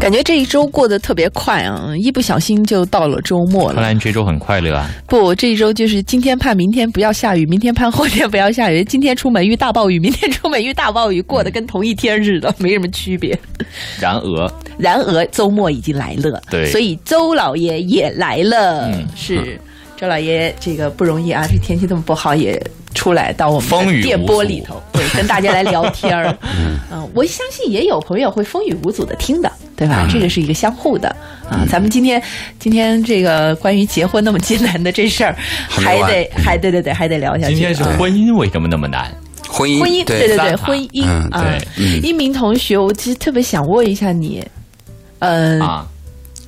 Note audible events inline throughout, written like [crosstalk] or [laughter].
感觉这一周过得特别快啊，一不小心就到了周末了。看来你这周很快乐啊！不，这一周就是今天盼明天不要下雨，明天盼后天不要下雨，今天出门遇大暴雨，明天出门遇大暴雨，过得跟同一天似的，没什么区别。然而，然而周末已经来了，对所以周老爷也来了。嗯是周老爷这个不容易啊，这天气这么不好也出来到我们电波里头，[laughs] 对，跟大家来聊天儿。嗯、我相信也有朋友会风雨无阻的听的，对吧？这个是一个相互的啊。咱们今天今天这个关于结婚那么艰难的这事儿，还得还对对对，还得聊下去。今天是啊婚姻为什么那么难？婚姻，婚姻，对对对，婚姻嗯啊。一鸣同学，我其实特别想问一下你，嗯、啊，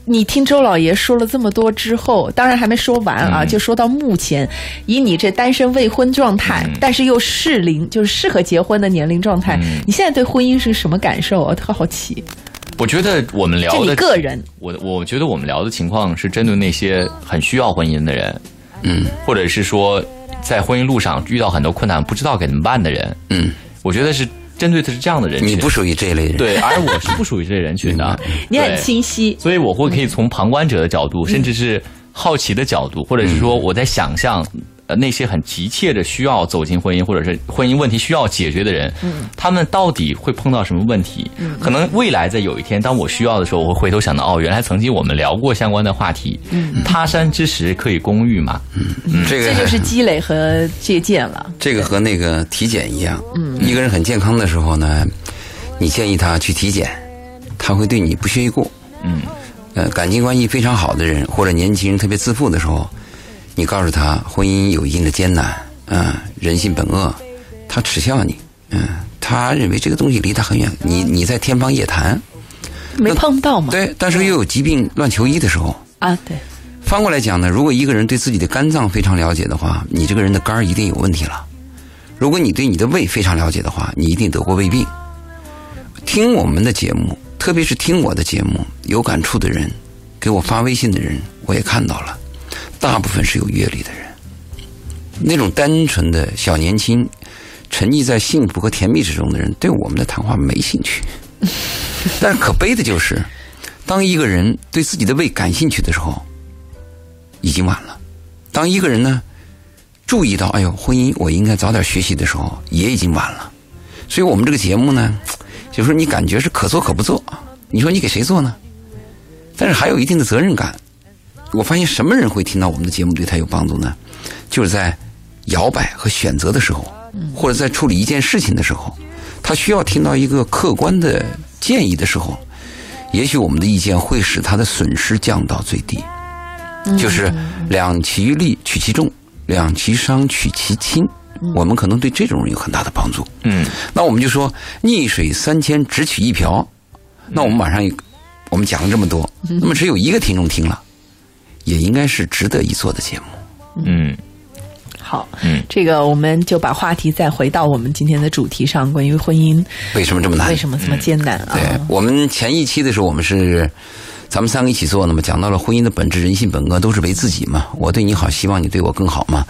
你听周老爷说了这么多之后，当然还没说完啊，嗯。就说到目前，以你这单身未婚状态，嗯。但是又适龄，就是适合结婚的年龄状态，嗯。你现在对婚姻是什么感受？啊？特好奇，我觉得我们聊就你的个人，我我觉得我们聊的情况是针对那些很需要婚姻的人，嗯。或者是说在婚姻路上遇到很多困难不知道该怎么办的人。嗯，我觉得是针对的是这样的人群。你不属于这一类人。对，而我是不属于这类人群的。你很清晰，所以我会可以从旁观者的角度，甚至是好奇的角度，或者是说我在想象。呃，那些很急切的需要走进婚姻，或者是婚姻问题需要解决的人，他们到底会碰到什么问题？可能未来在有一天，当我需要的时候，我会回头想到，哦，原来曾经我们聊过相关的话题。嗯他山之石可以攻玉嘛？嗯这个这就是积累和借鉴了。这个和那个体检一样，嗯，一个人很健康的时候呢，你建议他去体检，他会对你不屑一顾。嗯，呃，感情关系非常好的人，或者年轻人特别自负的时候，你告诉他婚姻有一定的艰难，嗯、人性本恶，他耻笑你，嗯、他认为这个东西离他很远，你你在天方夜谭，没碰到嘛？对，但是又有疾病乱求医的时候，啊，对，翻过来讲呢，如果一个人对自己的肝脏非常了解的话，你这个人的肝儿一定有问题了。如果你对你的胃非常了解的话，你一定得过胃病。听我们的节目，特别是听我的节目有感触的人，给我发微信的人，我也看到了，大部分是有阅历的人。那种单纯的小年轻，沉溺在幸福和甜蜜之中的人，对我们的谈话没兴趣。[laughs] 但是可悲的就是，当一个人对自己的胃感兴趣的时候，已经晚了。当一个人呢注意到，哎呦，婚姻我应该早点学习的时候，也已经晚了。所以我们这个节目呢，就是你感觉是可做可不做，你说你给谁做呢？但是还有一定的责任感。我发现什么人会听到我们的节目对他有帮助呢？就是在摇摆和选择的时候，或者在处理一件事情的时候，他需要听到一个客观的建议的时候，也许我们的意见会使他的损失降到最低。就是两其利取其重，两其伤取其轻。我们可能对这种人有很大的帮助。嗯，那我们就说逆水三千只取一瓢。那我们晚上有我们讲了这么多，那么只有一个听众听了，也应该是值得一做的节目。嗯好，嗯这个我们就把话题再回到我们今天的主题上，关于婚姻为什么这么难？为什么这么艰难啊？对我们前一期的时候，我们是咱们三个一起做的嘛，讲到了婚姻的本质、人性本恶都是为自己嘛。我对你好，希望你对我更好嘛。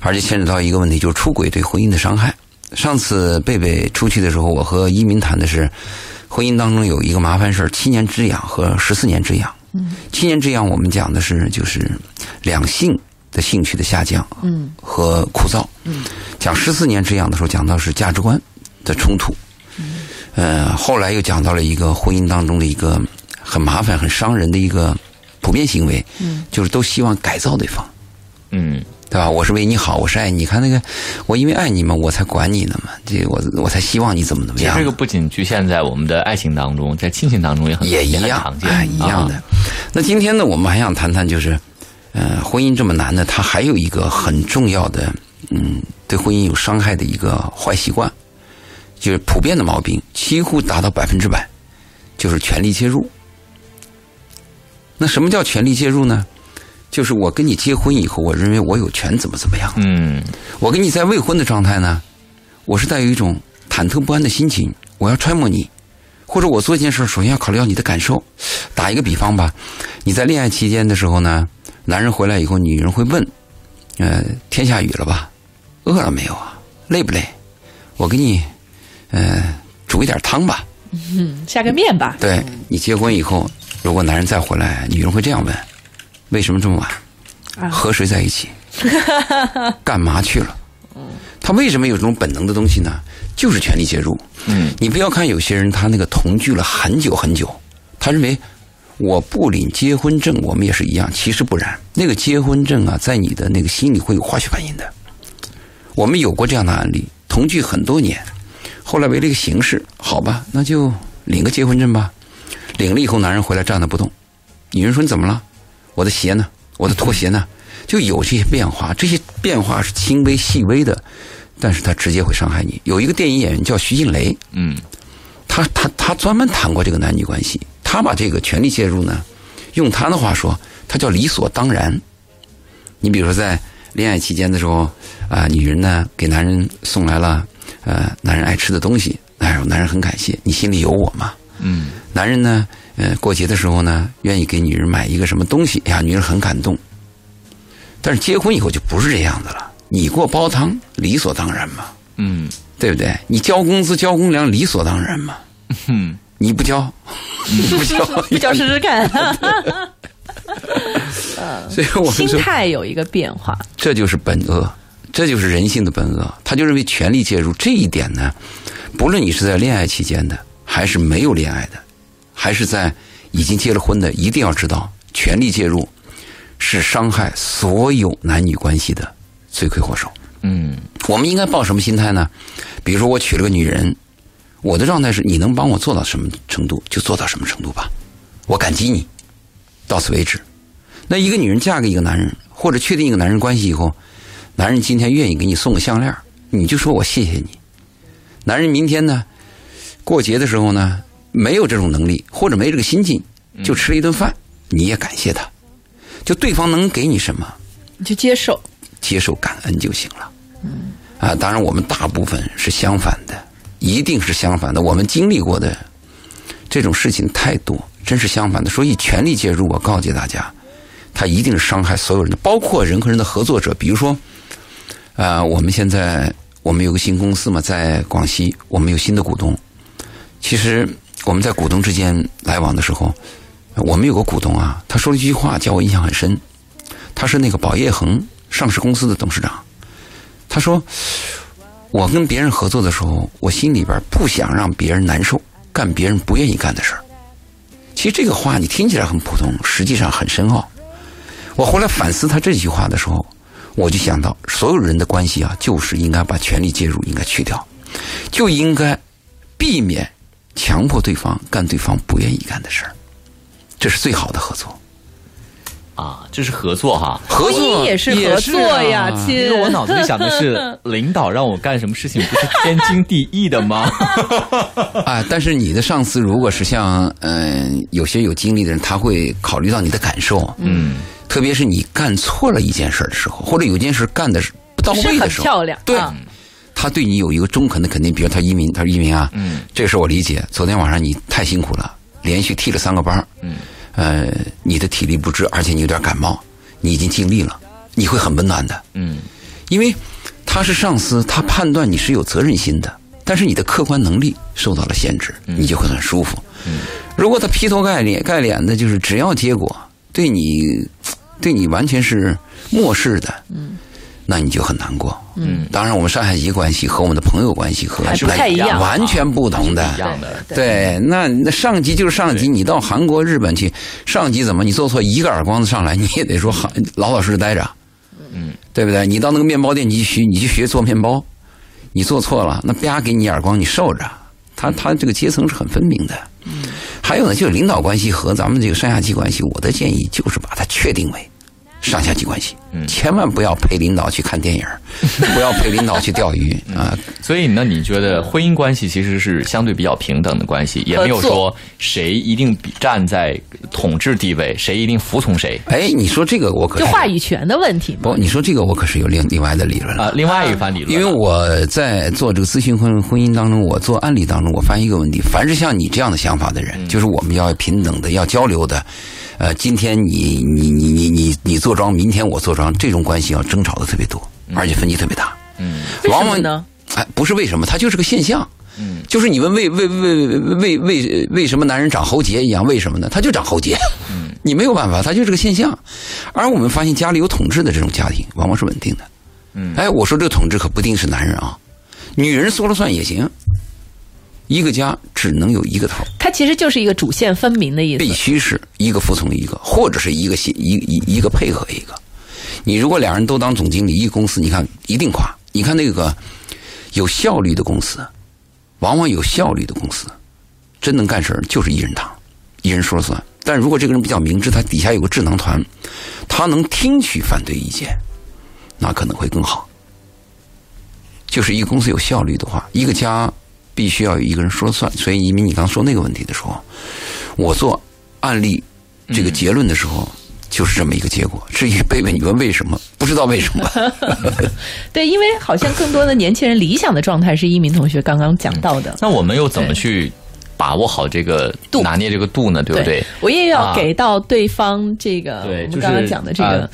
而且牵扯到一个问题，就是出轨对婚姻的伤害。上次贝贝出去的时候，我和一鸣谈的是婚姻当中有一个麻烦事儿：七年之痒和十四年之痒。七年之痒，我们讲的是就是两性的兴趣的下降，嗯，和枯燥。嗯，讲十四年之痒的时候，讲到是价值观的冲突。呃，后来又讲到了一个婚姻当中的一个很麻烦、很伤人的一个普遍行为，嗯，就是都希望改造对方，嗯对吧？我是为你好，我是爱你。你看那个，我因为爱你嘛，我才管你呢嘛，这我我才希望你怎么怎么样这。个不仅局限在我们的爱情当中，在亲情当中也很也一样很常，见，哎，一样的啊。那今天呢，我们还想谈谈，就是，呃，婚姻这么难呢，它还有一个很重要的，嗯，对婚姻有伤害的一个坏习惯，就是普遍的毛病，几乎达到百分之百，就是权力介入。那什么叫权力介入呢？就是我跟你结婚以后，我认为我有权怎么怎么样。嗯我跟你在未婚的状态呢，我是带有一种忐忑不安的心情，我要揣摩你，或者我做一件事，首先要考虑到你的感受。打一个比方吧，你在恋爱期间的时候呢，男人回来以后，女人会问：“呃，天下雨了吧？饿了没有啊？累不累？我给你呃煮一点汤吧。下个面吧。对你结婚以后，如果男人再回来，女人会这样问：为什么这么晚？啊和谁在一起？[laughs] 干嘛去了？他为什么有这种本能的东西呢？就是权力介入。嗯，你不要看有些人他那个同居了很久很久，他认为我不领结婚证，我们也是一样。其实不然，那个结婚证啊，在你的那个心里会有化学反应的。我们有过这样的案例，同居很多年，后来为了一个形式，好吧，那就领个结婚证吧。领了以后，男人回来站那不动，女人说你怎么了？我的鞋呢？我的拖鞋呢？就有这些变化，这些变化是轻微细微的，但是它直接会伤害你。有一个电影演员叫徐静蕾，嗯，他他他专门谈过这个男女关系，他把这个权力介入呢，用他的话说，他叫理所当然。你比如说在恋爱期间的时候，啊、女人呢给男人送来了呃男人爱吃的东西，哎呦，男人很感谢，你心里有我嘛。嗯，男人呢，呃，过节的时候呢，愿意给女人买一个什么东西，哎呀，女人很感动。但是结婚以后就不是这样的了，你给我煲汤，理所当然嘛，嗯，对不对？你交工资、交公粮，理所当然嘛。嗯，你不交，你 [laughs] 不交，[laughs] 不交试试看，[laughs] 所以我们心，态有一个变化。这就是本恶，这就是人性的本恶。他就认为权力介入这一点呢，不论你是在恋爱期间的，还是没有恋爱的，还是在已经结了婚的，一定要知道，权力介入是伤害所有男女关系的罪魁祸首。嗯，我们应该抱什么心态呢？比如说，我娶了个女人，我的状态是你能帮我做到什么程度就做到什么程度吧，我感激你，到此为止。那一个女人嫁给一个男人，或者确定一个男人关系以后，男人今天愿意给你送个项链，你就说我谢谢你。男人明天呢，过节的时候呢，没有这种能力或者没这个心境，就吃了一顿饭，你也感谢他。就对方能给你什么，你就接受，接受感恩就行了。啊，当然我们大部分是相反的，一定是相反的。我们经历过的这种事情太多，真是相反的。所以权力介入，我告诫大家，它一定是伤害所有人的，包括人和人的合作者。比如说，啊，我们现在我们有个新公司嘛，在广西，我们有新的股东。其实我们在股东之间来往的时候，我们有个股东啊，他说了一句话，叫我印象很深。他是那个宝业恒上市公司的董事长。他说：“我跟别人合作的时候，我心里边不想让别人难受，干别人不愿意干的事儿。”其实这个话你听起来很普通，实际上很深奥。我后来反思他这句话的时候，我就想到，所有人的关系啊，就是应该把权力介入应该去掉，就应该避免强迫对方干对方不愿意干的事儿，这是最好的合作。啊，这是合作哈。合作也是合作呀，啊亲。因为我脑子里想的是，[laughs] 领导让我干什么事情不是天经地义的吗？[laughs] 啊，但是你的上司如果是像嗯、有些有经历的人，他会考虑到你的感受，嗯，特别是你干错了一件事的时候，或者有件事干的是不到位的时候，漂亮，对啊他对你有一个中肯的肯定。比如他移民，他说移民啊，嗯，这个事儿我理解。昨天晚上你太辛苦了，连续替了三个班儿嗯，呃，你的体力不支，而且你有点感冒，你已经尽力了，你会很温暖的。嗯，因为他是上司，他判断你是有责任心的，但是你的客观能力受到了限制，你就会很舒服。如果他劈头盖脸盖脸的，就是只要结果，对你对你完全是漠视的，那你就很难过。嗯，当然，我们上下级关系和我们的朋友关系和还不太一样完全不同的一。样的。对，那那上级就是上级，你到韩国、日本去，上级怎么你做错一个耳光子上来，你也得说好老老实实待着，嗯，对不对？你到那个面包店，你去学，你去学做面包，你做错了，那啪给你一耳光，你受着。他他这个阶层是很分明的。嗯，还有呢，就是领导关系和咱们这个上下级关系，我的建议就是把它确定为上下级关系，嗯千万不要陪领导去看电影，[laughs] 不要陪领导去钓鱼啊。所以呢，你觉得婚姻关系其实是相对比较平等的关系，也没有说谁一定比站在统治地位，谁一定服从谁哎，你说这个我可就是话语权的问题嘛。不，你说这个我可是有另另外的理论了。啊。另外一番理论，因为我在做这个咨询婚婚姻当中，我做案例当中，我发现一个问题：凡是像你这样的想法的人，就是我们要平等的，要交流的。呃，今天你你你你你你坐庄，明天我坐庄，这种关系要争吵的特别多，而且分歧特别大。嗯往往呢？哎，不是为什么，它就是个现象。嗯，就是你问为为为为为为什么男人长喉结一样？为什么呢？他就长喉结。嗯，[laughs] 你没有办法，他就是个现象。而我们发现，家里有统治的这种家庭，往往是稳定的。嗯，哎，我说这个统治可不一定是男人啊，女人说了算也行。一个家只能有一个头，它其实就是一个主线分明的意思。必须是一个服从一个，或者是一个协一一一个配合一个。你如果两人都当总经理，一个公司你看一定垮。你看那个有效率的公司，往往有效率的公司，真能干事就是一人当，一人说了算。但如果这个人比较明智，他底下有个智囊团，他能听取反对意见，那可能会更好。就是一个公司有效率的话，一个家。必须要有一个人说了算，所以移民，你刚说那个问题的时候，我做案例这个结论的时候，就是这么一个结果。至于贝贝，你问为什么？不知道为什么。[laughs] 对，因为好像更多的年轻人理想的状态是一鸣同学刚刚讲到的。[laughs] 那我们又怎么去？把握好这个度，拿捏这个度呢，对不对？我也要给到对方这个，对，我们刚刚讲的这个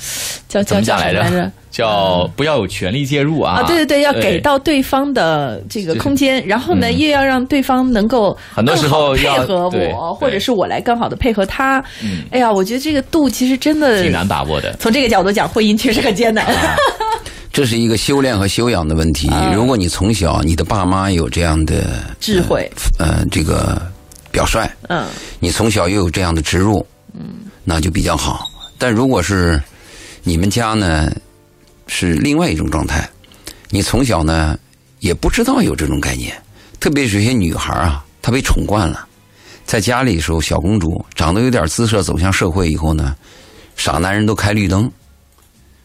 叫叫叫来着？叫不要有权力介入啊！啊，对对对，要给到对方的这个空间，然后呢，又要让对方能够很多时候配合我，或者是我来更好的配合他。哎呀，我觉得这个度其实真的挺难把握的。从这个角度讲，婚姻确实很艰难。这是一个修炼和修养的问题。如果你从小你的爸妈有这样的智慧，呃，这个表率，嗯，你从小又有这样的植入，嗯，那就比较好。但如果是你们家呢，是另外一种状态，你从小呢也不知道有这种概念，特别是有些女孩啊，她被宠惯了，在家里的时候小公主，长得有点姿色，走向社会以后呢，傻男人都开绿灯。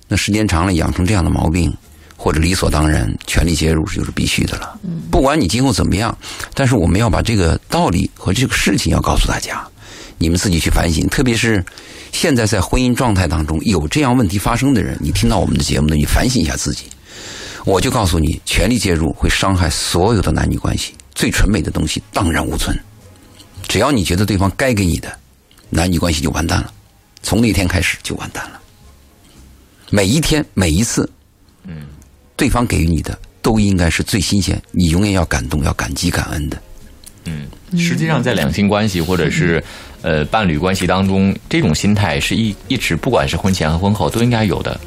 那时间长了，养成这样的毛病，或者理所当然，权力介入就是必须的了。不管你今后怎么样，但是我们要把这个道理和这个事情要告诉大家，你们自己去反省。特别是现在在婚姻状态当中有这样问题发生的人，你听到我们的节目呢，你反省一下自己。我就告诉你，权力介入会伤害所有的男女关系，最纯美的东西荡然无存。只要你觉得对方该给你的，男女关系就完蛋了，从那天开始就完蛋了。每一天，每一次，嗯，对方给予你的都应该是最新鲜，你永远要感动，要感激、感恩的。嗯，实际上在两性关系或者是呃伴侣关系当中，这种心态是一一直不管是婚前和婚后都应该有的，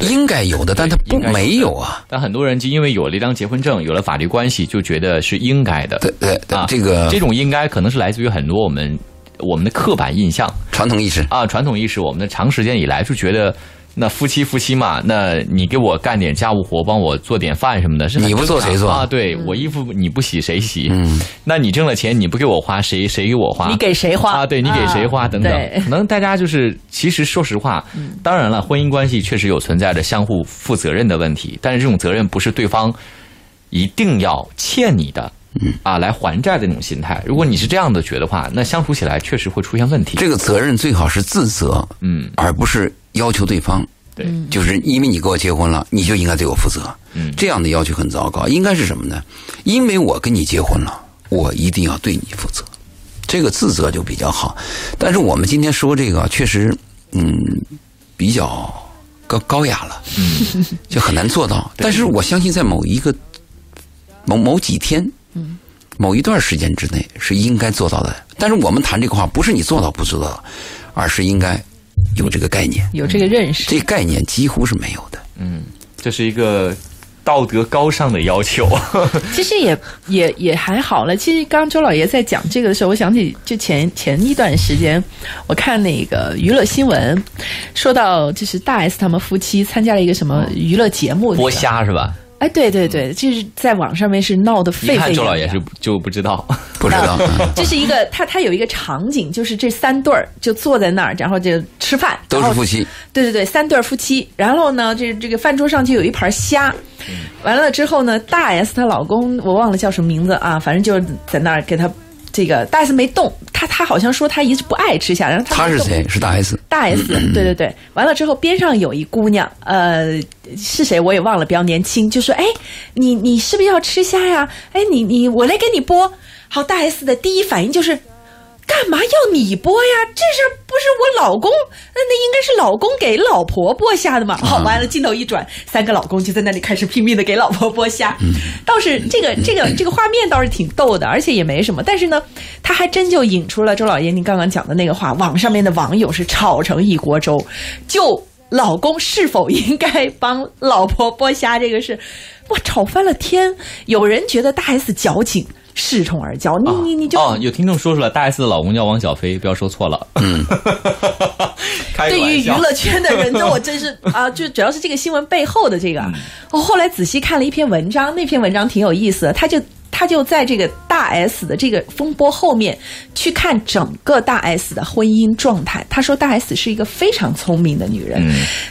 应该有的，但他不没有啊。但很多人就因为有了一张结婚证，有了法律关系，就觉得是应该的。对对啊，这个这种应该可能是来自于很多我们我们的刻板印象、传统意识啊，传统意识，我们的长时间以来就觉得。那夫妻夫妻嘛，那你给我干点家务活，帮我做点饭什么的，是你不做谁做啊？对我衣服你不洗谁洗？嗯，那你挣了钱你不给我花，谁谁给我花？你给谁花啊？对你给谁花等等？可能大家就是，其实说实话，当然了，婚姻关系确实有存在着相互负责任的问题，但是这种责任不是对方一定要欠你的，嗯啊，来还债的那种心态。如果你是这样的觉得话，那相处起来确实会出现问题。这个责任最好是自责，嗯，而不是。要求对方，对，就是因为你跟我结婚了，你就应该对我负责。嗯，这样的要求很糟糕。应该是什么呢？因为我跟你结婚了，我一定要对你负责。这个自责就比较好。但是我们今天说这个，确实，嗯，比较高高雅了，嗯，[laughs] 就很难做到。但是我相信，在某一个某某几天，嗯，某一段时间之内，是应该做到的。但是我们谈这个话，不是你做到不做到，而是应该。有这个概念，有这个认识，这概念几乎是没有的。嗯，这是一个道德高尚的要求。[laughs] 其实也也也还好了。其实刚刚周老爷在讲这个的时候，我想起就前前一段时间，我看那个娱乐新闻，说到就是大 S 他们夫妻参加了一个什么娱乐节目，剥虾是吧？哎，对对对，就是在网上面是闹得沸沸扬扬。周老爷是就不知道，[laughs] 不知道。[laughs] 这是一个他他有一个场景，就是这三对儿就坐在那儿，然后就吃饭，都是夫妻。对对对，三对夫妻。然后呢，这这个饭桌上就有一盘虾。完了之后呢，大 S 她老公我忘了叫什么名字啊，反正就是在那儿给他。这个大 S 没动，他他好像说他一直不爱吃虾，然后他是谁？是大 S。大 S，对对对。完了之后，边上有一姑娘，呃，是谁我也忘了，比较年轻，就说：“哎，你你是不是要吃虾呀？哎，你你我来给你剥。”好，大 S 的第一反应就是干干嘛要你播呀？这事儿不是我老公，那那应该是老公给老婆剥虾的嘛。好，完了，镜头一转，三个老公就在那里开始拼命的给老婆剥虾。倒是这个 [laughs] 这个这个画面倒是挺逗的，而且也没什么。但是呢，他还真就引出了周老爷您刚刚讲的那个话，网上面的网友是吵成一锅粥。就老公是否应该帮老婆剥虾这个事，哇，吵翻了天。有人觉得大 S 矫情。恃宠而骄，你你你就哦，有听众说出来，大 S 的老公叫王小飞，不要说错了。嗯，[laughs] 对于娱乐圈的人，那我真是 [laughs] 啊，就主要是这个新闻背后的这个。我后来仔细看了一篇文章，那篇文章挺有意思的，他就他就在这个大 S 的这个风波后面去看整个大 S 的婚姻状态。他说大 S 是一个非常聪明的女人，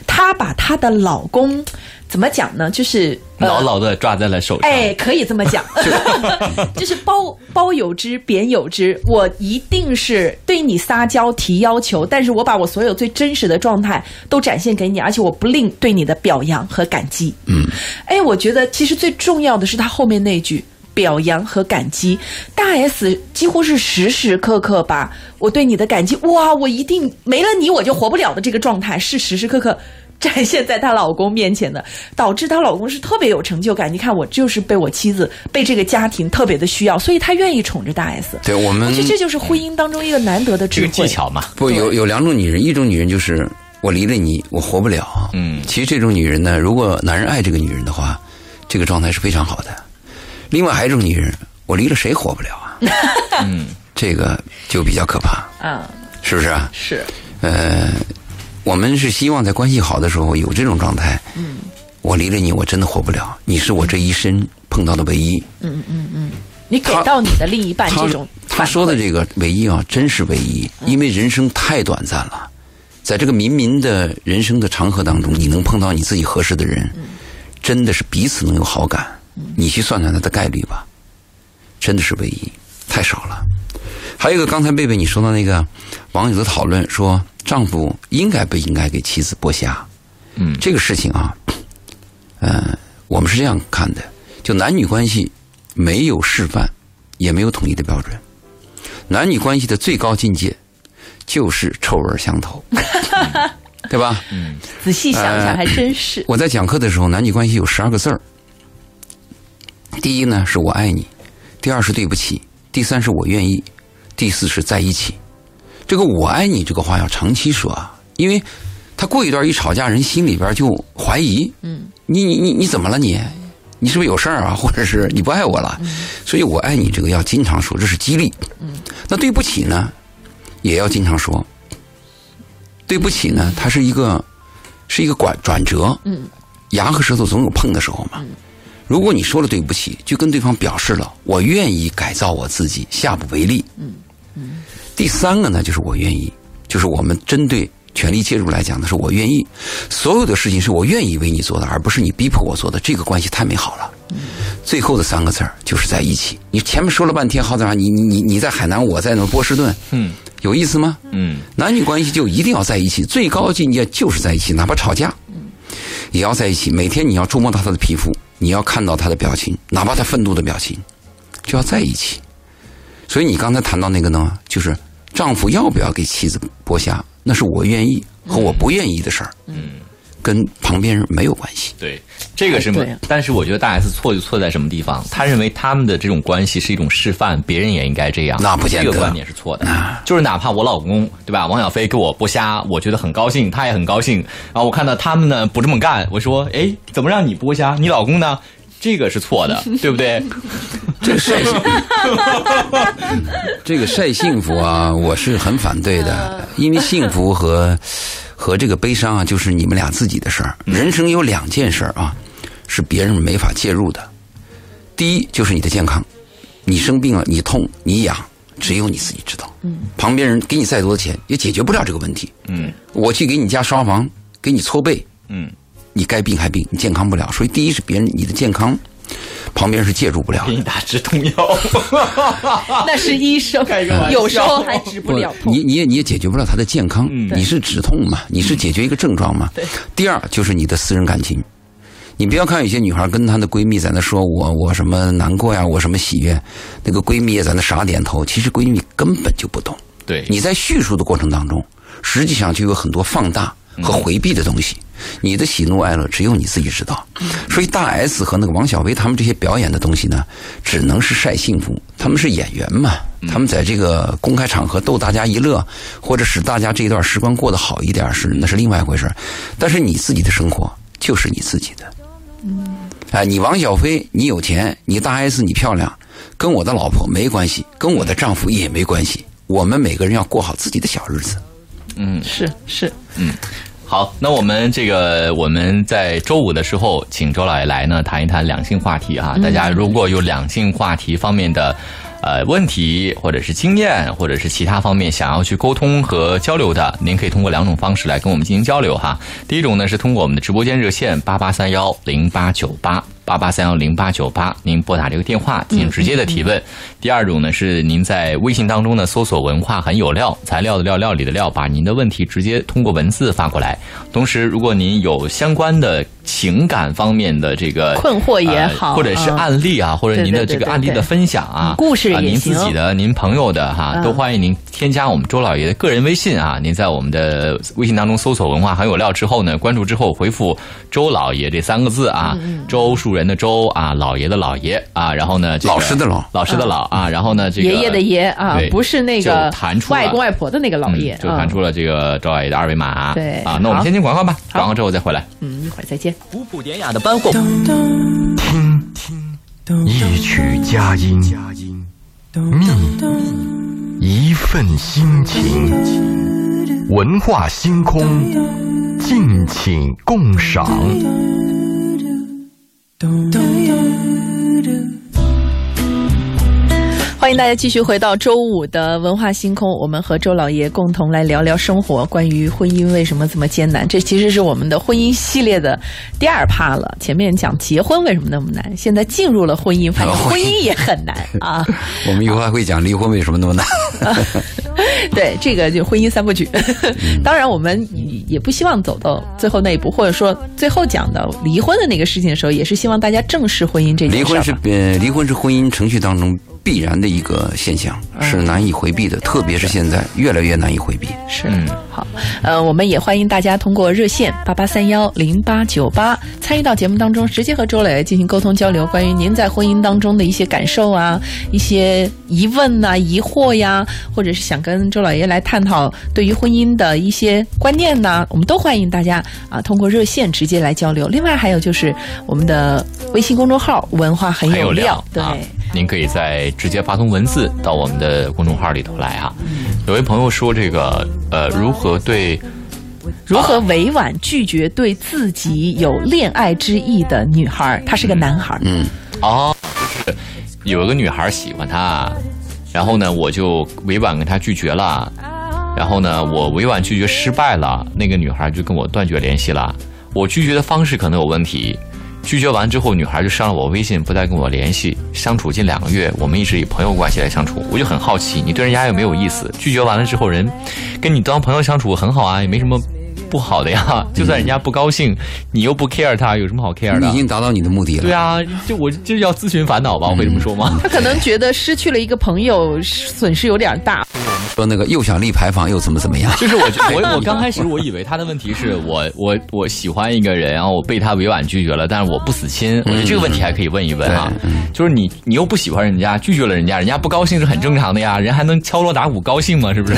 她把她的老公。怎么讲呢？就是牢牢的抓在了手上。哎，可以这么讲，[laughs] [laughs] 就是包包有之，贬有之。我一定是对你撒娇提要求，但是我把我所有最真实的状态都展现给你，而且我不吝对你的表扬和感激。嗯，哎，我觉得其实最重要的是他后面那句表扬和感激。大 S 几乎是时时刻刻把我对你的感激，哇，我一定没了你我就活不了的这个状态，是时时刻刻。展现在她老公面前的，导致她老公是特别有成就感。你看，我就是被我妻子、被这个家庭特别的需要，所以他愿意宠着大 S。对我们，我觉得这就是婚姻当中一个难得的智慧技巧嘛。不，有有两种女人，一种女人就是我离了你，我活不了。嗯，其实这种女人呢，如果男人爱这个女人的话，这个状态是非常好的。另外还有一种女人，我离了谁活不了啊？[laughs] 嗯，这个就比较可怕。嗯，是不是啊？是。呃。我们是希望在关系好的时候有这种状态。嗯，我离了你，我真的活不了。你是我这一生碰到的唯一。嗯嗯嗯，你给到你的另一半这种，他说的这个唯一啊，真是唯一，因为人生太短暂了，在这个冥冥的人生的长河当中，你能碰到你自己合适的人，真的是彼此能有好感。你去算算他的概率吧，真的是唯一，太少了。还有一个，刚才贝贝你说到那个网友的讨论说。丈夫应该不应该给妻子剥虾？嗯，这个事情啊，呃，我们是这样看的：就男女关系没有示范，也没有统一的标准。男女关系的最高境界就是臭味相投，[laughs] 对吧？嗯，仔细想想还真是。我在讲课的时候，男女关系有十二个字儿。第一呢，是我爱你；第二是对不起；第三是我愿意；第四是在一起。这个“我爱你”这个话要长期说啊，因为他过一段一吵架，人心里边就怀疑，嗯，你你你你怎么了你？你是不是有事儿啊？[laughs] 或者是你不爱我了？所以我爱你这个要经常说，这是激励。嗯，那对不起呢，也要经常说。对不起呢，它是一个是一个转转折。嗯，牙和舌头总有碰的时候嘛。如果你说了对不起，就跟对方表示了我愿意改造我自己，下不为例。嗯嗯。第三个呢，就是我愿意，就是我们针对权力介入来讲的是我愿意，所有的事情是我愿意为你做的，而不是你逼迫我做的，这个关系太美好了。最后的三个字儿就是在一起。你前面说了半天好在哪？你你你你在海南，我在那波士顿，嗯，有意思吗？嗯，男女关系就一定要在一起，最高境界就是在一起，哪怕吵架，也要在一起。每天你要触摸到他的皮肤，你要看到他的表情，哪怕他愤怒的表情，就要在一起。所以你刚才谈到那个呢，就是丈夫要不要给妻子剥虾，那是我愿意和我不愿意的事儿，嗯，跟旁边人没有关系。对，这个是，但是我觉得大 S 错就错在什么地方？他认为他们的这种关系是一种示范，别人也应该这样。那不见得，这个观点是错的。就是哪怕我老公对吧，王小飞给我剥虾，我觉得很高兴，他也很高兴。然后我看到他们呢不这么干，我说，哎，怎么让你剥虾？你老公呢？这个是错的，[laughs] 对不对？这个晒幸福，这个晒幸福啊，我是很反对的。因为幸福和和这个悲伤啊，就是你们俩自己的事儿。人生有两件事啊，是别人没法介入的。第一就是你的健康，你生病了，你痛，你痒，只有你自己知道。嗯，旁边人给你再多的钱，也解决不了这个问题。嗯，我去给你家刷房，给你搓背。嗯。你该病还病，你健康不了。所以第一是别人你的健康，旁边是介入不了。给你打止痛药，[laughs] 那是医生，有时候还止不了痛。你你也你也解决不了他的健康，你是止痛嘛？你是解决一个症状嘛？第二就是你的私人感情，你不要看有些女孩跟她的闺蜜在那说我我什么难过呀，我什么喜悦，那个闺蜜也在那傻点头。其实闺蜜根本就不懂，对你在叙述的过程当中，实际上就有很多放大和回避的东西。你的喜怒哀乐只有你自己知道。所以大 S 和那个王小薇他们这些表演的东西呢，只能是晒幸福。他们是演员嘛，他们在这个公开场合逗大家一乐，或者使大家这一段时光过得好一点，是那是另外一回事但是你自己的生活就是你自己的。哎，你王小飞，你有钱，你大 S，你漂亮，跟我的老婆没关系，跟我的丈夫也没关系。我们每个人要过好自己的小日子。嗯，是是，嗯好，那我们这个我们在周五的时候，请周老爷来呢谈一谈两性话题哈。大家如果有两性话题方面的呃问题，或者是经验，或者是其他方面想要去沟通和交流的，您可以通过两种方式来跟我们进行交流哈。第一种呢是通过我们的直播间热线八八三幺零八九八。八八三幺零八九八，您拨打这个电话进行直接的提问。第二种呢是您在微信当中呢搜索“文化很有料”，材料的料，料理的料，把您的问题直接通过文字发过来。同时，如果您有相关的情感方面的这个困惑也呃好或者是嗯案例啊，或者您的这个案例的分享啊，嗯故事啊，您自己的、您朋友的哈，嗯都欢迎您添加我们周老爷的个人微信啊。您在我们的微信当中搜索“文化很有料”之后呢，关注之后回复“周老爷”这三个字啊，嗯周树人的周啊，老爷的老爷啊，然后呢，这个老师的老老师的老啊，然后呢，这个爷爷的爷啊，不是那个就弹出了外公外婆的那个老爷嗯，就弹出了这个周老爷的二维码。对啊，那我们先进广告吧，好广告之后再回来。嗯，一会儿再见。古朴典雅的班货。一曲佳音，蜜一份心情，文化星空，敬请共赏。都懂欢迎大家继续回到周五的文化星空，我们和周老爷共同来聊聊生活，关于婚姻为什么这么艰难。这其实是我们的婚姻系列的第二趴了。前面讲结婚为什么那么难，现在进入了婚姻，发现婚姻也很难啊。[laughs] 我们以后还会讲离婚为什么那么难。[laughs] 对，这个就婚姻三部曲。[laughs] 当然，我们也也不希望走到最后那一步，或者说最后讲到离婚的那个事情的时候，也是希望大家正视婚姻这件事离婚是呃，离婚是婚姻程序当中必然的一个现象，是难以回避的，特别是现在越来越难以回避。是，嗯好，呃，我们也欢迎大家通过热线八八三幺零八九八参与到节目当中，直接和周磊进行沟通交流，关于您在婚姻当中的一些感受啊、一些疑问呐、疑惑呀，或者是想跟周老爷来探讨对于婚姻的一些观念呐，我们都欢迎大家啊通过热线直接来交流。另外还有就是我们的微信公众号“文化很很有料”，对。啊！您可以在直接发送文字到我们的公众号里头来哈。有位朋友说，这个呃，如何对如何委婉拒绝对自己有恋爱之意的女孩儿？他是个男孩儿，嗯，哦，就是有一个女孩喜欢他，然后呢，我就委婉跟他拒绝了，然后呢，我委婉拒绝失败了，那个女孩就跟我断绝联系了。我拒绝的方式可能有问题，拒绝完之后，女孩就删了我微信，不再跟我联系。相处近两个月，我们一直以朋友关系来相处，我就很好奇，你对人家有没有意思？拒绝完了之后，人跟你当朋友相处很好啊，也没什么不好的呀。就算人家不高兴，你又不 care 他，有什么好 care 的你已？经达到你的目的了。对啊，就我就是要咨询烦恼吧，我会这么说吗？[laughs] 他可能觉得失去了一个朋友，损失有点大。说那个又想立牌坊又怎么怎么样？就是我我 [laughs] 我刚开始我以为他的问题是我 [laughs] 我我喜欢一个人，然后我被他委婉拒绝了，但是我不死心。我觉得这个问题还可以问一问啊，就是你你又不喜欢人家，拒绝了人家，人家不高兴是很正常的呀，人还能敲锣打鼓高兴吗？是不是？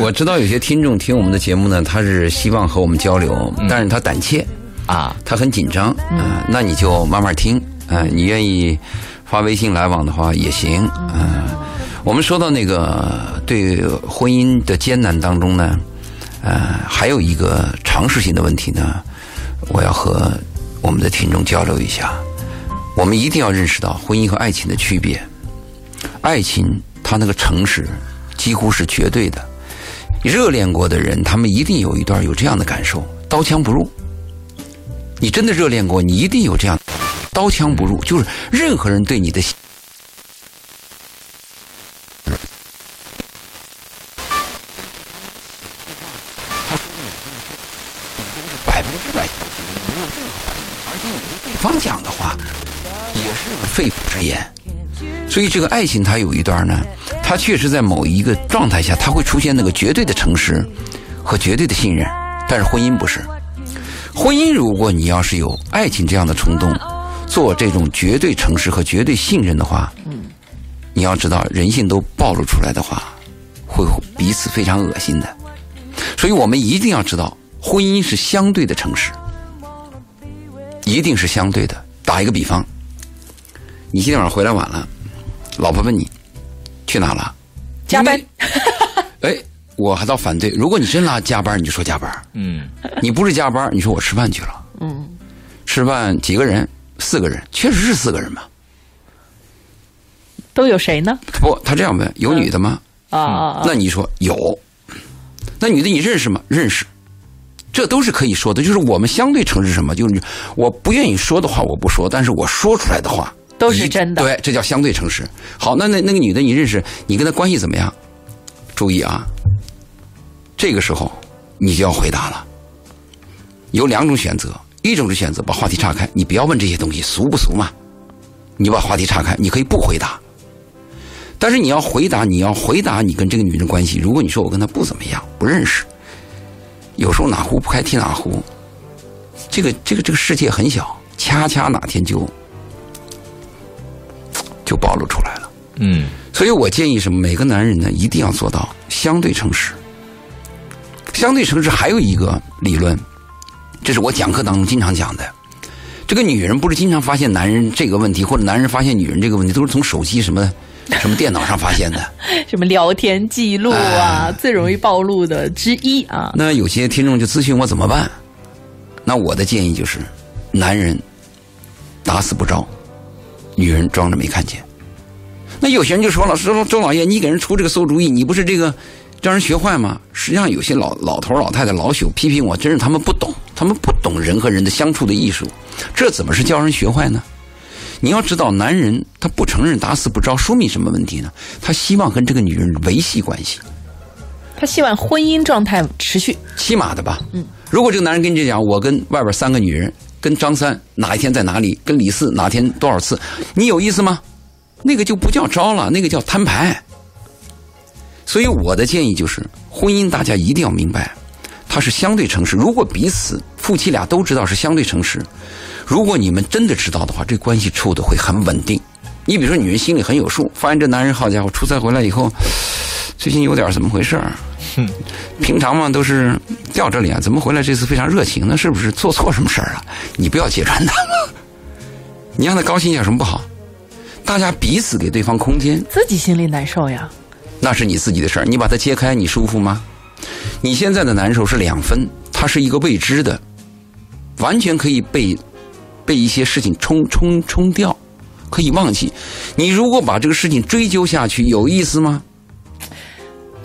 我知道有些听众听我们的节目呢，他是希望和我们交流，但是他胆怯，啊，他很紧张，嗯、那你就慢慢听，嗯、你愿意发微信来往的话也行，嗯、我们说到那个对婚姻的艰难当中呢，呃，还有一个常识性的问题呢，我要和我们的听众交流一下。我们一定要认识到婚姻和爱情的区别。爱情它那个诚实几乎是绝对的，热恋过的人，他们一定有一段有这样的感受：刀枪不入。你真的热恋过，你一定有这样，刀枪不入，就是任何人对你的百分之百而且有对方讲的话，也是肺腑之言。所以这个爱情它有一段呢，他确实在某一个状态下，他会出现那个绝对的诚实和绝对的信任，但是婚姻不是。婚姻，如果你要是有爱情这样的冲动，做这种绝对诚实和绝对信任的话，你要知道人性都暴露出来的话，会彼此非常恶心的。所以我们一定要知道，婚姻是相对的诚实，一定是相对的。打一个比方，你今天晚上回来晚了，老婆问你去哪了？加班。哎，我还倒反对，如果你真拉加班，你就说加班；嗯，你不是加班，你说我吃饭去了。嗯，吃饭几个人？四个人，确实是四个人嘛。都有谁呢？不，他这样问：有女的吗？啊啊啊！那你说有，那女的你认识吗？认识，这都是可以说的。就是我们相对诚实什么？就是我不愿意说的话我不说，但是我说出来的话都是真的对，这叫相对诚实。好，那那那个女的你认识，你跟她关系怎么样？注意啊，这个时候你就要回答了。有两种选择，一种是选择把话题岔开，你不要问这些东西，俗不俗嘛？你把话题岔开，你可以不回答。但是你要回答，你要回答你跟这个女人关系。如果你说我跟她不怎么样，不认识，有时候哪壶不开提哪壶，这个这个这个世界很小，恰恰哪天就就暴露出来了。嗯，所以我建议什么？每个男人呢，一定要做到相对诚实。相对诚实还有一个理论，这是我讲课当中经常讲的。这个女人不是经常发现男人这个问题，或者男人发现女人这个问题，都是从手机什么 [laughs] 什么电脑上发现的。[laughs] 什么聊天记录啊，最容易暴露的之一啊。那有些听众就咨询我怎么办？那我的建议就是，男人打死不招，女人装着没看见。那有些人就说了，说周老爷，你给人出这个馊主意，你不是这个让人学坏吗？实际上，有些老老头老太太老朽批评我，真是他们不懂，他们不懂人和人的相处的艺术，这怎么是教人学坏呢？你要知道，男人他不承认打死不招，说明什么问题呢？他希望跟这个女人维系关系。他希望婚姻状态持续。起码的吧。嗯，如果这个男人跟你讲，我跟外边三个女人，跟张三哪一天在哪里，跟李四哪天多少次，你有意思吗？那个就不叫招了，那个叫摊牌。所以我的建议就是，婚姻大家一定要明白，它是相对诚实。如果彼此夫妻俩都知道是相对诚实，如果你们真的知道的话，这关系处的会很稳定。你比如说，女人心里很有数，发现这男人好家伙，出差回来以后，最近有点怎么回事儿？[laughs] 平常嘛都是吊着脸，怎么回来这次非常热情？那是不是做错什么事儿啊？你不要揭穿他，你让他高兴一下有什么不好？大家彼此给对方空间，自己心里难受呀。那是你自己的事儿，你把它揭开，你舒服吗？你现在的难受是两分，它是一个未知的，完全可以被被一些事情冲冲冲掉，可以忘记。你如果把这个事情追究下去，有意思吗？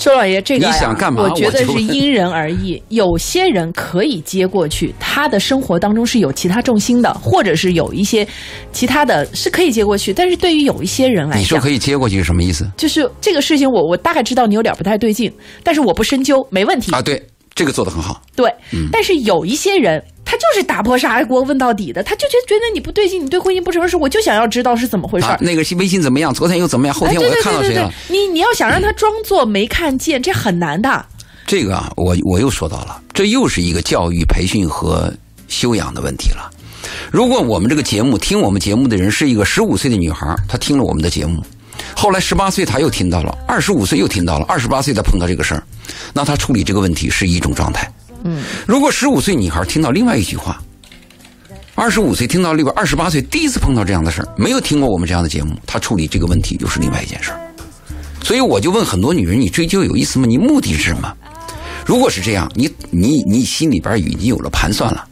周老爷，这个呀你想干嘛我觉得是因人而异。有些人可以接过去，他的生活当中是有其他重心的，或者是有一些其他的是可以接过去。但是对于有一些人来讲你说可，以接过去是什么意思就是这个事情我，我大概知道你有点不太对劲，但是我不深究，没问题。啊？对，这个做的很好。对，嗯但是有一些人，他就是打破砂锅问到底的，他就觉觉得你不对劲，你对婚姻不诚实，我就想要知道是怎么回事。那个微信怎么样？昨天又怎么样？后哎，天我又对对对对对看到谁了？，你你要想让他装作没看见，这很难的。这个啊，我我又说到了，这又是一个教育培训和修养的问题了。如果我们这个节目听我们节目的人是一个十五岁的女孩，她听了我们的节目，后来十八岁她又听到了，二十五岁又听到了，二十八岁她碰到这个事儿，那她处理这个问题是一种状态。嗯，如果十五岁女孩听到另外一句话，二十五岁听到另外二十八岁第一次碰到这样的事儿，没有听过我们这样的节目，她处理这个问题又是另外一件事儿。所以我就问很多女人：你追究有意思吗？你目的是什么？如果是这样，你你你心里边已经有了盘算了，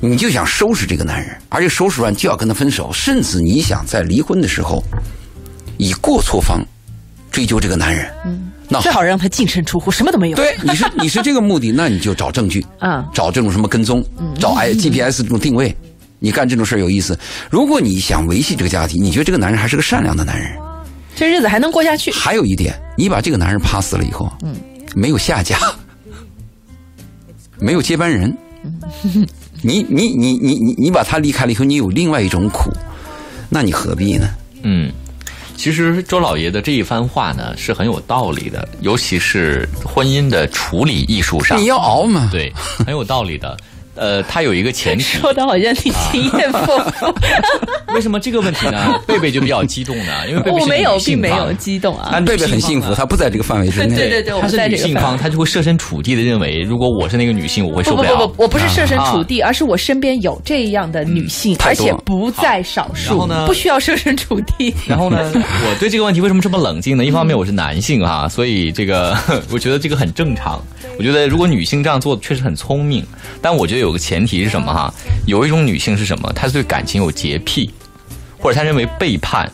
你就想收拾这个男人，而且收拾完就要跟他分手，甚至你想在离婚的时候以过错方追究这个男人，那最好让他净身出户，什么都没有。对，你是你是这个目的，那你就找证据，啊 [laughs] 找这种什么跟踪，找 [laughs] i GPS 这种定位，你干这种事儿有意思。如果你想维系这个家庭，你觉得这个男人还是个善良的男人，这日子还能过下去。还有一点，你把这个男人啪死了以后，嗯，没有下家，没有接班人，你你你你你你把他离开了以后，你有另外一种苦，那你何必呢？嗯，其实周老爷的这一番话呢是很有道理的，尤其是婚姻的处理艺术上，你要熬嘛。对，很有道理的。呃，他有一个前提，说的好像你经验丰富。为什么这个问题呢？贝贝就比较激动呢？因为贝贝是我没有，女性方并没有激动啊但。贝贝很幸福，他不在这个范围之内。对对对，我她是女性方，范围。她就会设身处地的认为，如果我是那个女性，我会受了。不不不不，我不是设身处啊地，而是我身边有这样的女性，而且不在少然数后呢，不需要设身处地。然后呢，我对这个问题为什么这么冷静呢？一方面我是男性啊、所以这个 [laughs] 我觉得这个很正常。我觉得如果女性这样做确实很聪明，但我觉得有个前提是什么哈？有一种女性是什么？她对感情有洁癖，或者她认为背叛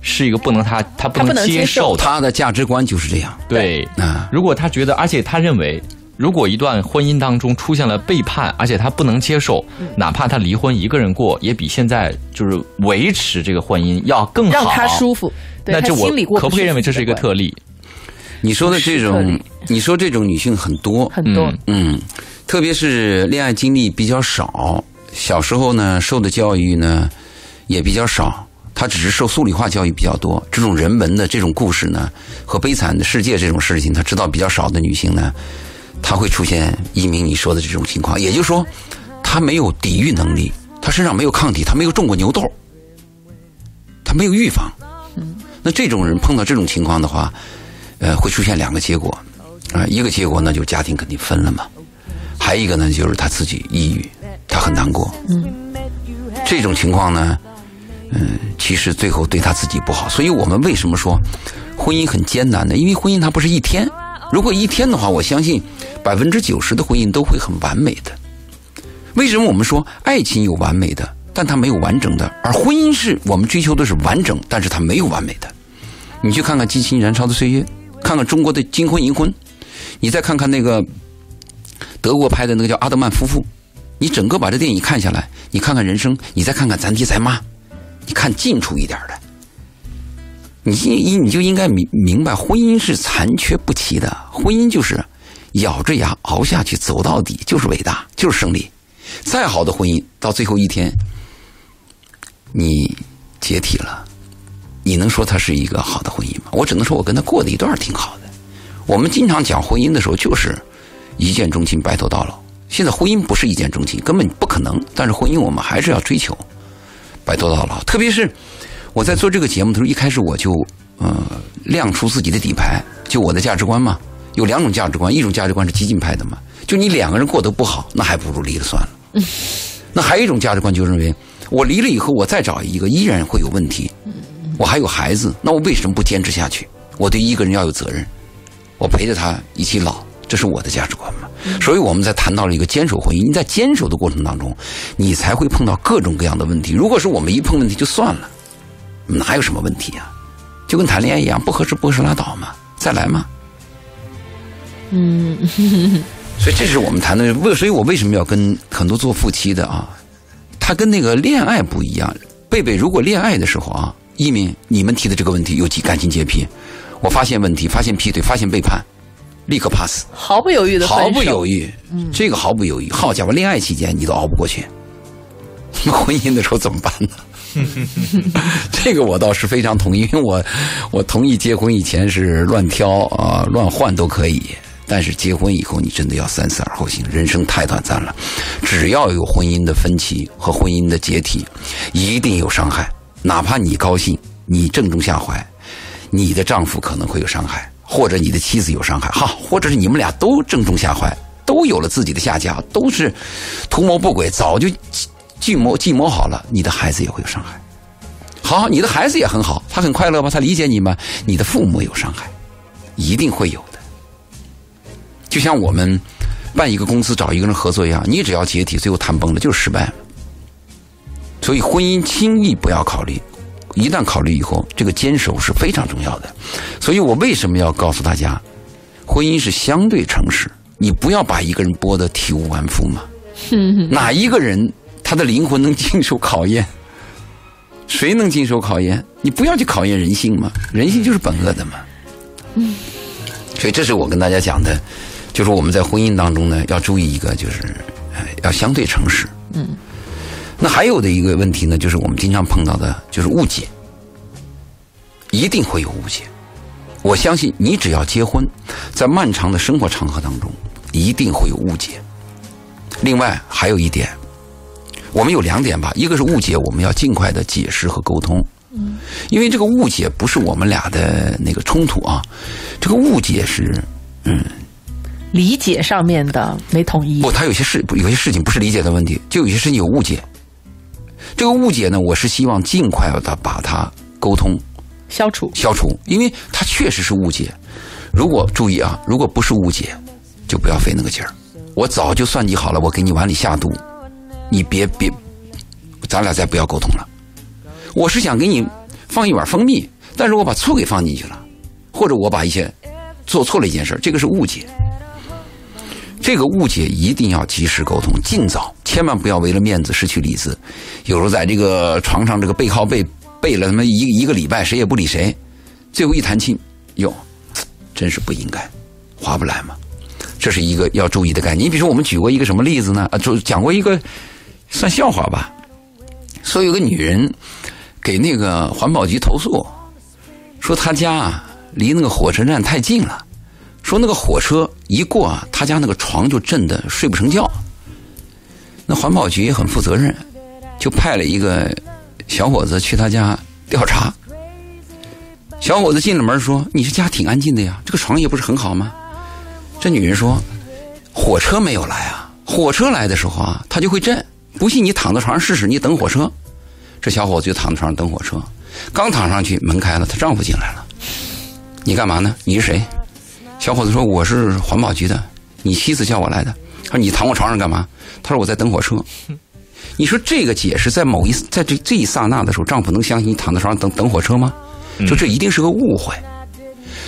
是一个不能她她不能接接受她的。价值观就是这样。对，啊如果她觉得，而且她认为。如果一段婚姻当中出现了背叛，而且她不能接受，嗯哪怕她离婚一个人过，也比现在就是维持这个婚姻要更好，让她舒服，对那这我可不可以认为这是一个特例？你说的这种，你说这种女性很多，很多嗯嗯，特别是恋爱经历比较少，小时候呢受的教育呢也比较少，她只是受数理化教育比较多。这种人文的这种故事呢，和悲惨的世界这种事情，她知道比较少的女性呢，她会出现一鸣你说的这种情况。也就是说，她没有抵御能力，她身上没有抗体，她没有中过牛痘，她没有预防。那这种人碰到这种情况的话，呃，会出现两个结果，啊、一个结果呢，就是家庭肯定分了嘛，还有一个呢，就是他自己抑郁，他很难过。嗯，这种情况呢，嗯、其实最后对他自己不好。所以我们为什么说婚姻很艰难呢？因为婚姻它不是一天，如果一天的话，我相信百分之九十的婚姻都会很完美的。为什么我们说爱情有完美的，但它没有完整的，而婚姻是我们追求的是完整，但是它没有完美的。你去看看《激情燃烧的岁月》，看看中国的《金婚银婚》，你再看看那个德国拍的那个叫阿德曼夫妇，你整个把这电影看下来，你看看人生，你再看看咱爹咱妈，你看近处一点的，你应你就应该明明白，婚姻是残缺不齐的，婚姻就是咬着牙熬下去，走到底就是伟大，就是胜利。再好的婚姻，到最后一天，你解体了。你能说它是一个好的婚姻吗？我只能说我跟他过的一段挺好的。我们经常讲婚姻的时候，就是一见钟情，白头到老。现在婚姻不是一见钟情，根本不可能。但是婚姻我们还是要追求白头到老。特别是我在做这个节目的时候，一开始我就呃亮出自己的底牌，就我的价值观嘛。有两种价值观，一种价值观是激进派的嘛，就你两个人过得不好，那还不如离了算了。那还有一种价值观就认为，我离了以后，我再找一个依然会有问题。我还有孩子，那我为什么不坚持下去？我对一个人要有责任，我陪着他一起老，这是我的价值观嘛。所以我们在谈到了一个坚守婚姻，你在坚守的过程当中，你才会碰到各种各样的问题。如果是我们一碰问题就算了，哪有什么问题啊？就跟谈恋爱一样，不合适不合适拉倒嘛，再来嘛。嗯，所以这是我们谈的为，所以我为什么要跟很多做夫妻的啊，他跟那个恋爱不一样。贝贝，如果恋爱的时候啊，一鸣你们提的这个问题有几感情洁癖，我发现问题，发现劈腿，发现背叛，立刻 pass，毫不犹豫的毫不犹豫，这个毫不犹豫。好家伙，恋爱期间你都熬不过去，[laughs] 婚姻的时候怎么办呢？[laughs] 这个我倒是非常同意，因为我我同意结婚以前是乱挑啊、乱换都可以，但是结婚以后你真的要三思而后行，人生太短暂了。只要有婚姻的分歧和婚姻的解体，一定有伤害，哪怕你高兴，你正中下怀，你的丈夫可能会有伤害，或者你的妻子有伤害，哈，或者是你们俩都正中下怀，都有了自己的下家，都是图谋不轨，早就计谋计谋好了，你的孩子也会有伤害。好，你的孩子也很好，他很快乐吧？他理解你吗？你的父母有伤害，一定会有的。就像我们办一个公司找一个人合作一样，你只要解体，最后谈崩了就是失败了。所以婚姻轻易不要考虑，一旦考虑以后，这个坚守是非常重要的。所以我为什么要告诉大家，婚姻是相对诚实，你不要把一个人剥得体无完肤嘛。[laughs] 哪一个人他的灵魂能经受考验？谁能经受考验？你不要去考验人性嘛，人性就是本恶的嘛。嗯所以这是我跟大家讲的，就是我们在婚姻当中呢，要注意一个，就是呃要相对诚实。嗯。那还有的一个问题呢，就是我们经常碰到的，就是误解。一定会有误解。我相信你只要结婚，在漫长的生活长河当中，一定会有误解。另外还有一点，我们有两点吧，一个是误解，我们要尽快的解释和沟通。嗯，因为这个误解不是我们俩的那个冲突啊，这个误解是，嗯，理解上面的没统一不，。他有些事有些事情不是理解的问题，就有些事情有误解。这个误解呢，我是希望尽快的把它沟通消除。消除，因为它确实是误解。如果注意啊，如果不是误解，就不要费那个劲儿。我早就算计好了，我给你碗里下毒，你别别，咱俩再不要沟通了。我是想给你放一碗蜂蜜，但是我把醋给放进去了，或者我把一些做错了一件事儿，这个是误解。这个误解一定要及时沟通，尽早，千万不要为了面子失去理智。有时候在这个床上这个背靠背背了他妈一一个礼拜，谁也不理谁，最后一谈亲，哟，真是不应该，划不来嘛。这是一个要注意的概念。你比如说，我们举过一个什么例子呢？啊，就讲过一个算笑话吧。说有个女人给那个环保局投诉，说她家啊离那个火车站太近了，说那个火车一过啊，他家那个床就震得睡不成觉。那环保局也很负责任，就派了一个小伙子去他家调查。小伙子进了门说：“你这家挺安静的呀，这个床也不是很好吗？”这女人说：“火车没有来啊，火车来的时候啊，它就会震。不信你躺在床上试试，你等火车。”这小伙子就躺在床上等火车，刚躺上去，门开了，她丈夫进来了。你干嘛呢？你是谁？小伙子说：“我是环保局的，你妻子叫我来的。”他说：“你躺我床上干嘛？”他说：“我在等火车。”你说这个解释在某一在这这一刹那的时候，丈夫能相信你躺在床上等等火车吗？就这一定是个误会。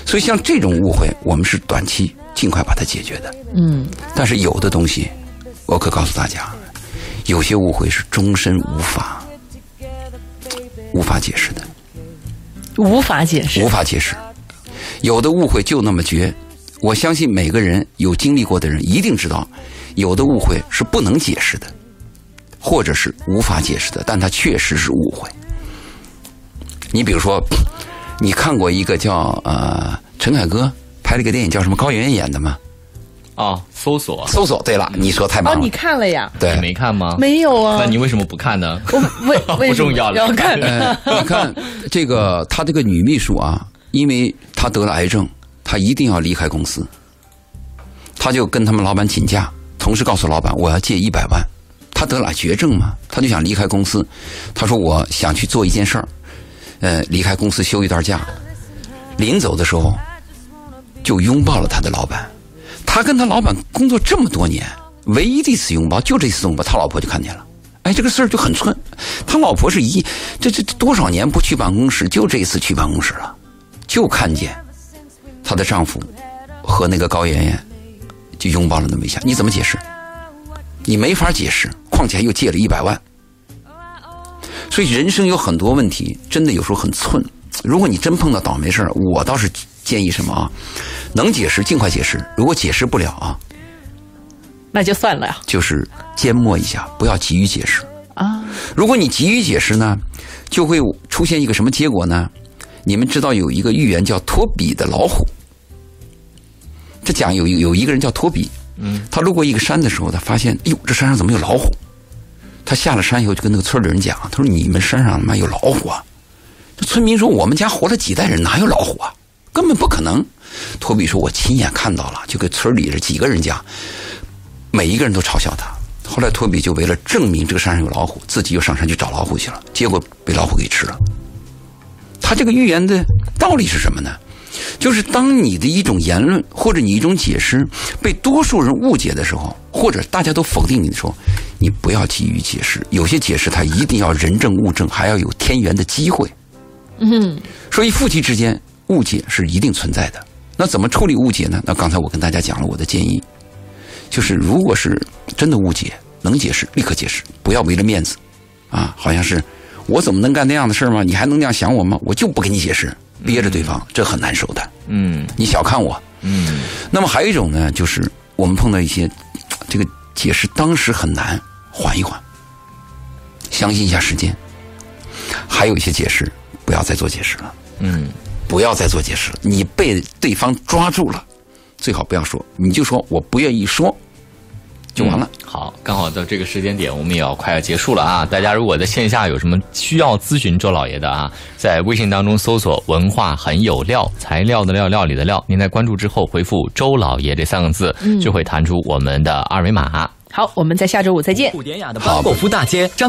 所以像这种误会，我们是短期尽快把它解决的。嗯，但是有的东西，我可告诉大家，有些误会是终身无法无法解释的，无法解释无。法解释。有的误会就那么绝，我相信每个人有经历过的人一定知道，有的误会是不能解释的，或者是无法解释的，但它确实是误会。你比如说，[sniffs] 你看过一个叫呃陈凯歌拍了一个电影叫什么高圆圆演的吗？啊，搜索搜索，对了，你说太棒哦，了。你看了呀？对你，没看吗？没有啊？那你为什么不看呢？我为 [laughs] 为不什么重要了要看？呃，[laughs] 你看这个，他这个女秘书啊，因为她得了癌症，他一定要离开公司，他就跟他们老板请假，同时告诉老板我要借一百万。他得了绝症嘛，他就想离开公司。他说我想去做一件事儿，呃，离开公司休一段假。临走的时候，就拥抱了他的老板。他跟他老板工作这么多年，唯一的一次拥抱就这一次拥抱，他老婆就看见了。哎，这个事儿就很寸。他老婆是一这这多少年不去办公室，就这一次去办公室了，就看见她的丈夫和那个高圆圆就拥抱了那么一下。你怎么解释？你没法解释，况且还又借了一百万。所以人生有很多问题，真的有时候很寸。如果你真碰到倒霉事儿，我倒是建议什么啊？能解释尽快解释，如果解释不了啊，那就算了呀。就是缄默一下，不要急于解释。啊，如果你急于解释呢，就会出现一个什么结果呢？你们知道有一个寓言叫托比的老虎。这讲有有一个人叫托比，嗯，他路过一个山的时候，他发现，哎呦，这山上怎么有老虎？他下了山以后，就跟那个村里人讲，他说：“你们山上他妈有老虎啊！”这村民说：“我们家活了几代人，哪有老虎啊？根本不可能。”托比说：“我亲眼看到了，就给村里这几个人讲，每一个人都嘲笑他。后来托比就为了证明这个山上有老虎，自己又上山去找老虎去了，结果被老虎给吃了。他这个预言的道理是什么呢？就是当你的一种言论或者你一种解释被多数人误解的时候，或者大家都否定你的时候，你不要急于解释。有些解释它一定要人证物证，还要有天缘的机会。嗯，所以夫妻之间误解是一定存在的。那怎么处理误解呢？那刚才我跟大家讲了我的建议，就是如果是真的误解，能解释立刻解释，不要为了面子，啊，好像是我怎么能干那样的事吗？你还能那样想我吗？我就不跟你解释，憋着对方，这很难受的。嗯你小看我。嗯那么还有一种呢，就是我们碰到一些这个解释当时很难，缓一缓，相信一下时间。还有一些解释不要再做解释了，嗯，不要再做解释了。你被对方抓住了，最好不要说，你就说我不愿意说，就完了。嗯好，刚好到这个时间点，我们也要快要结束了啊！大家如果在线下有什么需要咨询周老爷的啊，在微信当中搜索“文化很有料”，材料的料，料理的料，您在关注之后回复“周老爷”这三个字，就会弹出我们的二维码。好，我们在下周五再见。古典雅的巴果夫大街张。